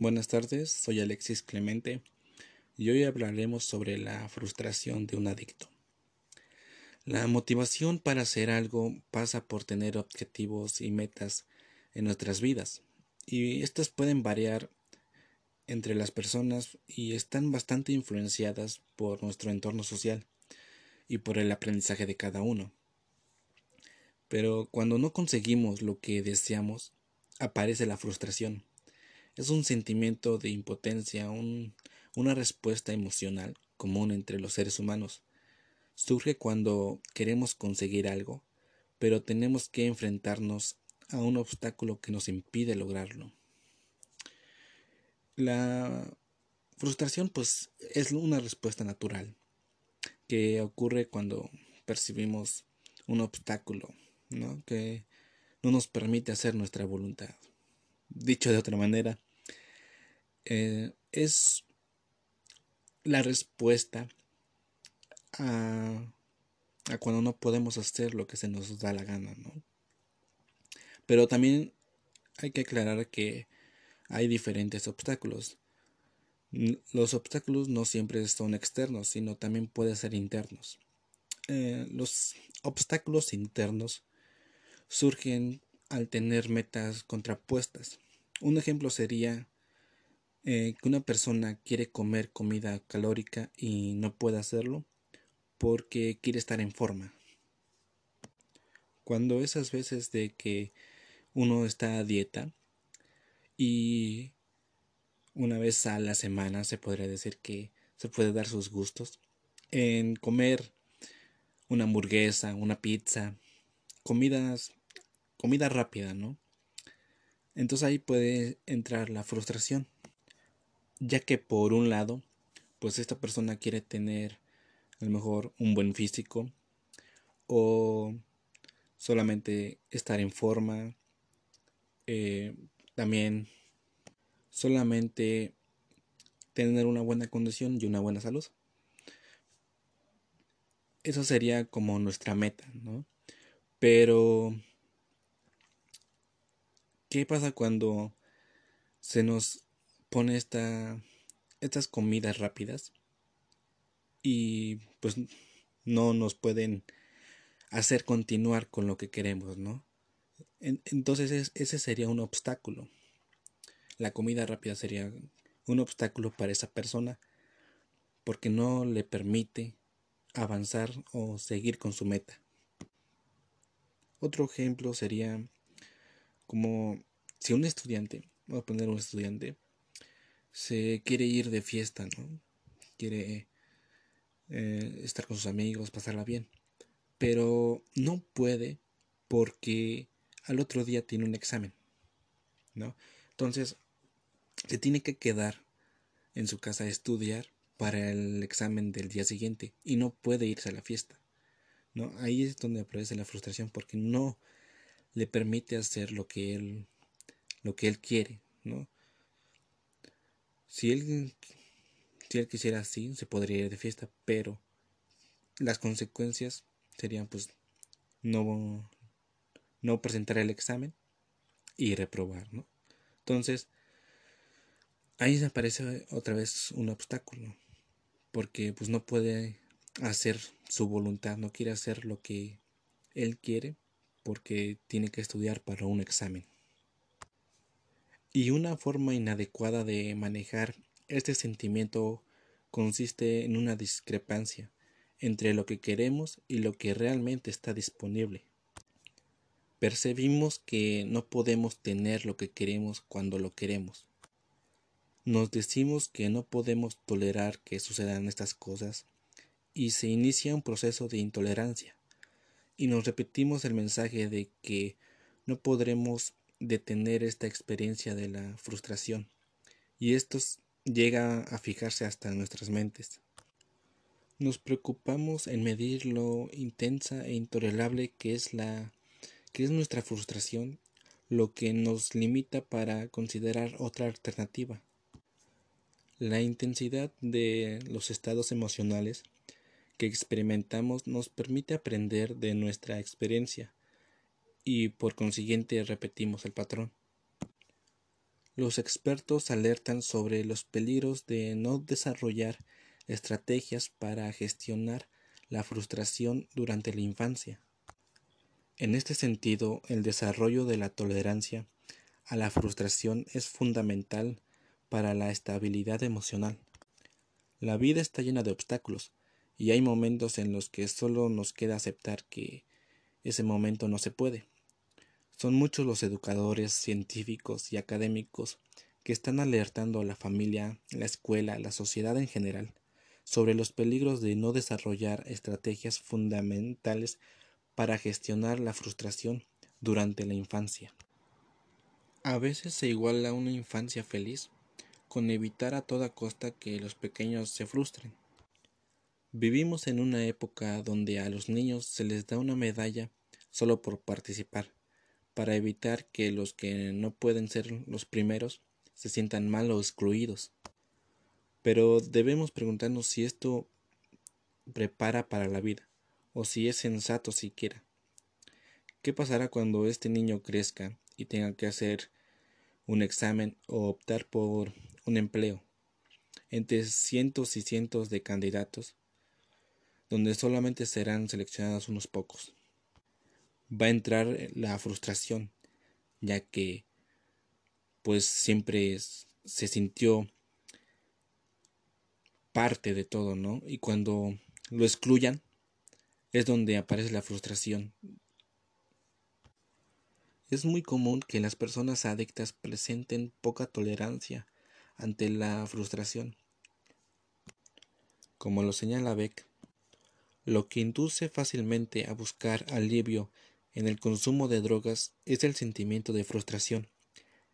Buenas tardes, soy Alexis Clemente y hoy hablaremos sobre la frustración de un adicto. La motivación para hacer algo pasa por tener objetivos y metas en nuestras vidas y estas pueden variar entre las personas y están bastante influenciadas por nuestro entorno social y por el aprendizaje de cada uno. Pero cuando no conseguimos lo que deseamos, aparece la frustración es un sentimiento de impotencia, una respuesta emocional común entre los seres humanos. Surge cuando queremos conseguir algo, pero tenemos que enfrentarnos a un obstáculo que nos impide lograrlo. La frustración pues es una respuesta natural que ocurre cuando percibimos un obstáculo ¿no? que no nos permite hacer nuestra voluntad. Dicho de otra manera, eh, es la respuesta a, a, cuando no podemos hacer lo que se nos da la gana, ¿no? Pero también hay que aclarar que hay diferentes obstáculos. Los obstáculos no siempre son externos, sino también pueden ser internos. Eh, los obstáculos internos surgen al tener metas contrapuestas. Un ejemplo sería eh, que una persona quiere comer comida calórica y no puede hacerlo porque quiere estar en forma. Cuando esas veces de que uno está a dieta y una vez a la semana se podría decir que se puede dar sus gustos en comer una hamburguesa, una pizza, comidas, comida rápida, ¿no? Entonces ahí puede entrar la frustración ya que por un lado, pues esta persona quiere tener a lo mejor un buen físico o solamente estar en forma, eh, también solamente tener una buena condición y una buena salud. Eso sería como nuestra meta, ¿no? Pero, ¿qué pasa cuando se nos pone esta, estas comidas rápidas y pues no nos pueden hacer continuar con lo que queremos, ¿no? Entonces ese sería un obstáculo. La comida rápida sería un obstáculo para esa persona porque no le permite avanzar o seguir con su meta. Otro ejemplo sería como si un estudiante, voy a poner un estudiante, se quiere ir de fiesta, ¿no? Quiere eh, estar con sus amigos, pasarla bien. Pero no puede porque al otro día tiene un examen, ¿no? Entonces, se tiene que quedar en su casa a estudiar para el examen del día siguiente y no puede irse a la fiesta. ¿no? Ahí es donde aparece la frustración porque no le permite hacer lo que él lo que él quiere, ¿no? Si él, si él quisiera así, se podría ir de fiesta, pero las consecuencias serían pues no, no presentar el examen y reprobar, ¿no? Entonces, ahí aparece otra vez un obstáculo, porque pues no puede hacer su voluntad, no quiere hacer lo que él quiere, porque tiene que estudiar para un examen. Y una forma inadecuada de manejar este sentimiento consiste en una discrepancia entre lo que queremos y lo que realmente está disponible. Percibimos que no podemos tener lo que queremos cuando lo queremos. Nos decimos que no podemos tolerar que sucedan estas cosas y se inicia un proceso de intolerancia y nos repetimos el mensaje de que no podremos detener esta experiencia de la frustración y esto llega a fijarse hasta en nuestras mentes. Nos preocupamos en medir lo intensa e intolerable que es la que es nuestra frustración, lo que nos limita para considerar otra alternativa. La intensidad de los estados emocionales que experimentamos nos permite aprender de nuestra experiencia y por consiguiente repetimos el patrón. los expertos alertan sobre los peligros de no desarrollar estrategias para gestionar la frustración durante la infancia. En este sentido, el desarrollo de la tolerancia a la frustración es fundamental para la estabilidad emocional. La vida está llena de obstáculos y hay momentos en los que solo nos queda aceptar que ese momento no se puede. Son muchos los educadores, científicos y académicos que están alertando a la familia, la escuela, la sociedad en general sobre los peligros de no desarrollar estrategias fundamentales para gestionar la frustración durante la infancia. A veces se iguala una infancia feliz con evitar a toda costa que los pequeños se frustren. Vivimos en una época donde a los niños se les da una medalla solo por participar para evitar que los que no pueden ser los primeros se sientan mal o excluidos. Pero debemos preguntarnos si esto prepara para la vida, o si es sensato siquiera. ¿Qué pasará cuando este niño crezca y tenga que hacer un examen o optar por un empleo entre cientos y cientos de candidatos, donde solamente serán seleccionados unos pocos? va a entrar la frustración, ya que pues siempre se sintió parte de todo, ¿no? Y cuando lo excluyan es donde aparece la frustración. Es muy común que las personas adictas presenten poca tolerancia ante la frustración. Como lo señala Beck, lo que induce fácilmente a buscar alivio en el consumo de drogas es el sentimiento de frustración.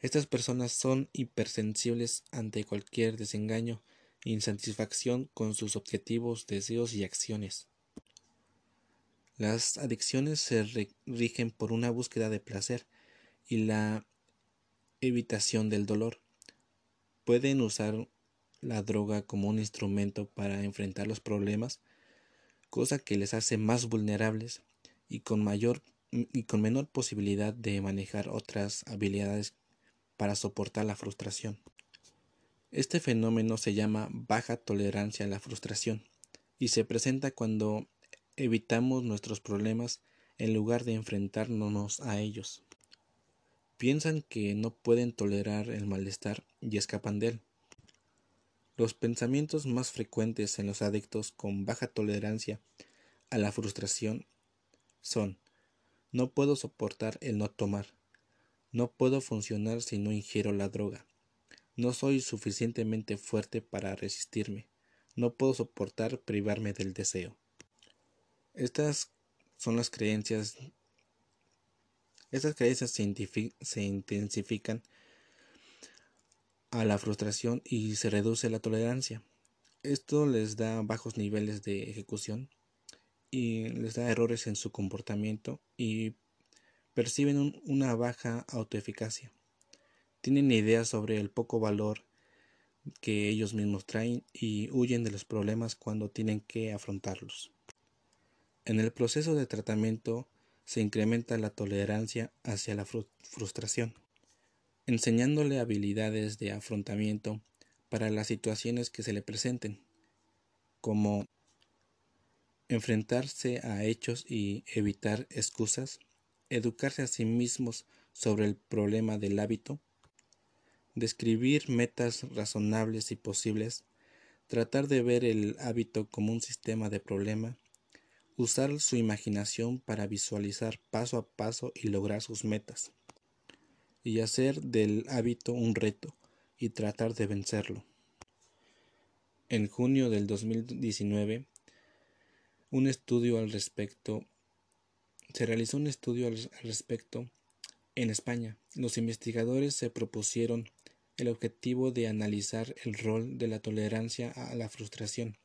Estas personas son hipersensibles ante cualquier desengaño insatisfacción con sus objetivos, deseos y acciones. Las adicciones se rigen por una búsqueda de placer y la evitación del dolor. Pueden usar la droga como un instrumento para enfrentar los problemas, cosa que les hace más vulnerables y con mayor y con menor posibilidad de manejar otras habilidades para soportar la frustración. Este fenómeno se llama baja tolerancia a la frustración y se presenta cuando evitamos nuestros problemas en lugar de enfrentarnos a ellos. Piensan que no pueden tolerar el malestar y escapan de él. Los pensamientos más frecuentes en los adictos con baja tolerancia a la frustración son no puedo soportar el no tomar. No puedo funcionar si no ingiero la droga. No soy suficientemente fuerte para resistirme. No puedo soportar privarme del deseo. Estas son las creencias. Estas creencias se, intensifican a la frustración y se reduce la tolerancia. Esto les da bajos niveles de ejecución y les da errores en su comportamiento y perciben una baja autoeficacia. Tienen ideas sobre el poco valor que ellos mismos traen y huyen de los problemas cuando tienen que afrontarlos. En el proceso de tratamiento se incrementa la tolerancia hacia la frustración, enseñándole habilidades de afrontamiento para las situaciones que se le presenten, como enfrentarse a hechos y evitar excusas, educarse a sí mismos sobre el problema del hábito, describir metas razonables y posibles, tratar de ver el hábito como un sistema de problema, usar su imaginación para visualizar paso a paso y lograr sus metas, y hacer del hábito un reto y tratar de vencerlo. En junio del 2019, un estudio al respecto. Se realizó un estudio al, respecto en España. Los investigadores se propusieron el objetivo de analizar el rol de la tolerancia a la frustración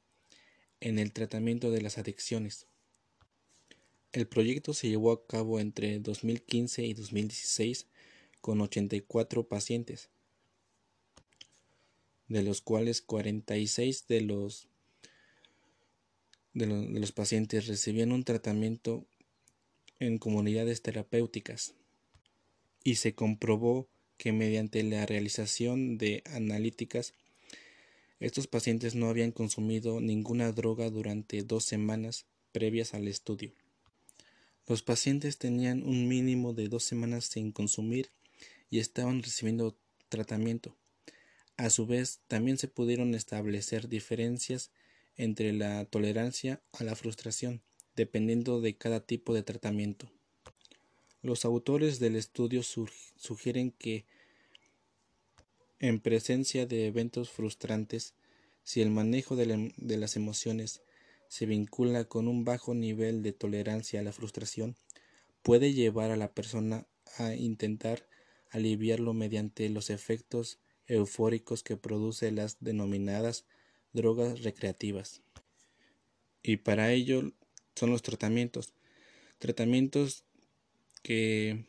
en el tratamiento de las adicciones. El proyecto se llevó a cabo entre 2015 y 2016 con 84 pacientes, de los cuales 46 de los de, los pacientes recibían un tratamiento en comunidades terapéuticas y se comprobó que mediante la realización de analíticas estos pacientes no habían consumido ninguna droga durante dos semanas previas al estudio. Los pacientes tenían un mínimo de dos semanas sin consumir y estaban recibiendo tratamiento. A su vez, también se pudieron establecer diferencias entre la tolerancia a la frustración, dependiendo de cada tipo de tratamiento. Los autores del estudio sugieren que en presencia de eventos frustrantes, si el manejo de, de, las emociones se vincula con un bajo nivel de tolerancia a la frustración, puede llevar a la persona a intentar aliviarlo mediante los efectos eufóricos que produce las denominadas drogas recreativas. Y para ello son los tratamientos. Tratamientos que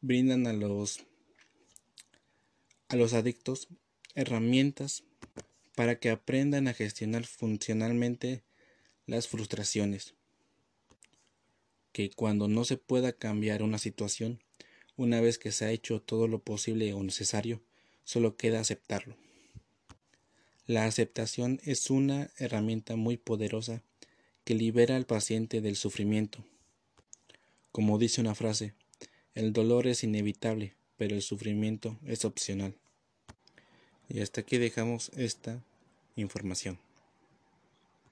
brindan a los a los adictos herramientas para que aprendan a gestionar funcionalmente las frustraciones. Que cuando no se pueda cambiar una situación, una vez que se ha hecho todo lo posible o necesario, solo queda aceptarlo. La aceptación es una herramienta muy poderosa que libera al paciente del sufrimiento. Como dice una frase, el dolor es inevitable, pero el sufrimiento es opcional. Y hasta aquí dejamos esta información.